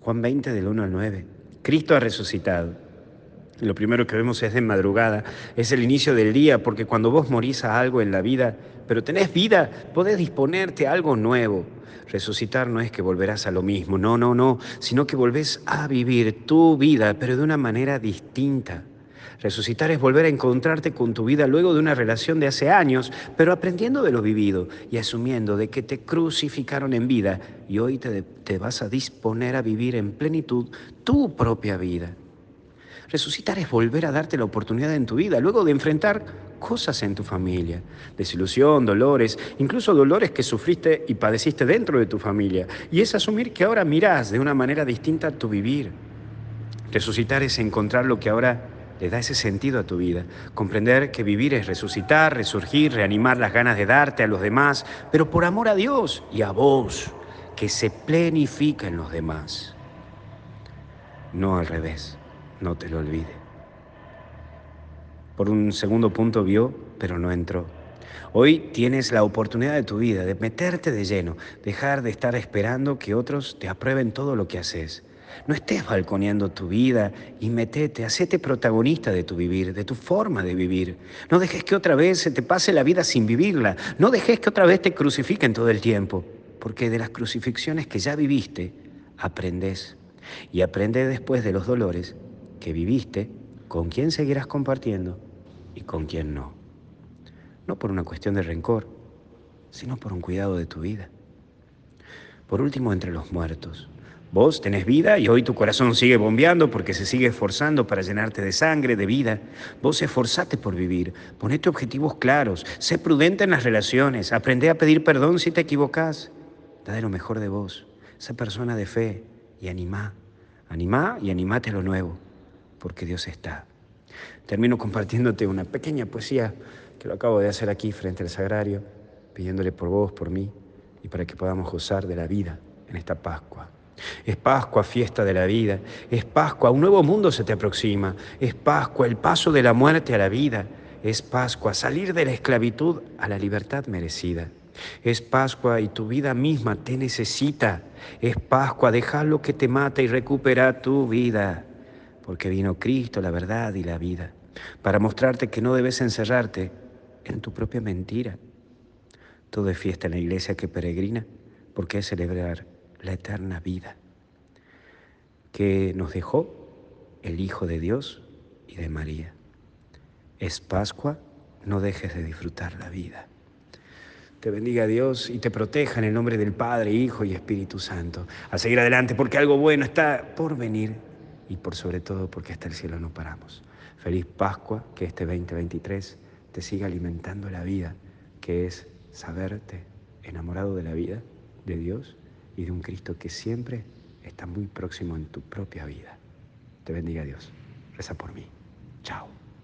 Juan 20 del 1 al 9. Cristo ha resucitado. Lo primero que vemos es de madrugada, es el inicio del día, porque cuando vos morís a algo en la vida, pero tenés vida, podés disponerte a algo nuevo. Resucitar no es que volverás a lo mismo, no, no, no, sino que volvés a vivir tu vida, pero de una manera distinta. Resucitar es volver a encontrarte con tu vida luego de una relación de hace años, pero aprendiendo de lo vivido y asumiendo de que te crucificaron en vida y hoy te, te vas a disponer a vivir en plenitud tu propia vida. Resucitar es volver a darte la oportunidad en tu vida, luego de enfrentar cosas en tu familia, desilusión, dolores, incluso dolores que sufriste y padeciste dentro de tu familia. Y es asumir que ahora mirás de una manera distinta tu vivir. Resucitar es encontrar lo que ahora le da ese sentido a tu vida. Comprender que vivir es resucitar, resurgir, reanimar las ganas de darte a los demás, pero por amor a Dios y a vos, que se plenifica en los demás. No al revés, no te lo olvide. Por un segundo punto vio, pero no entró. Hoy tienes la oportunidad de tu vida de meterte de lleno, dejar de estar esperando que otros te aprueben todo lo que haces no estés balconeando tu vida y metete, hacete protagonista de tu vivir, de tu forma de vivir. No dejes que otra vez se te pase la vida sin vivirla. No dejes que otra vez te crucifiquen todo el tiempo. Porque de las crucifixiones que ya viviste, aprendes. Y aprende después de los dolores que viviste, con quién seguirás compartiendo y con quién no. No por una cuestión de rencor, sino por un cuidado de tu vida. Por último, entre los muertos. Vos tenés vida y hoy tu corazón sigue bombeando porque se sigue esforzando para llenarte de sangre, de vida. Vos esforzate por vivir, ponete objetivos claros, sé prudente en las relaciones, aprende a pedir perdón si te equivocás. Da lo mejor de vos, sé persona de fe y animá. Animá y animate a lo nuevo, porque Dios está. Termino compartiéndote una pequeña poesía que lo acabo de hacer aquí frente al sagrario, pidiéndole por vos, por mí y para que podamos gozar de la vida en esta Pascua. Es Pascua, fiesta de la vida. Es Pascua, un nuevo mundo se te aproxima. Es Pascua, el paso de la muerte a la vida. Es Pascua, salir de la esclavitud a la libertad merecida. Es Pascua y tu vida misma te necesita. Es Pascua, dejar lo que te mata y recupera tu vida. Porque vino Cristo, la verdad y la vida, para mostrarte que no debes encerrarte en tu propia mentira. Todo es fiesta en la iglesia que peregrina, porque es celebrar la eterna vida que nos dejó el Hijo de Dios y de María. Es Pascua, no dejes de disfrutar la vida. Te bendiga Dios y te proteja en el nombre del Padre, Hijo y Espíritu Santo. A seguir adelante porque algo bueno está por venir y por sobre todo porque hasta el cielo no paramos. Feliz Pascua, que este 2023 te siga alimentando la vida, que es saberte enamorado de la vida, de Dios y de un Cristo que siempre está muy próximo en tu propia vida. Te bendiga Dios. Reza por mí. Chao.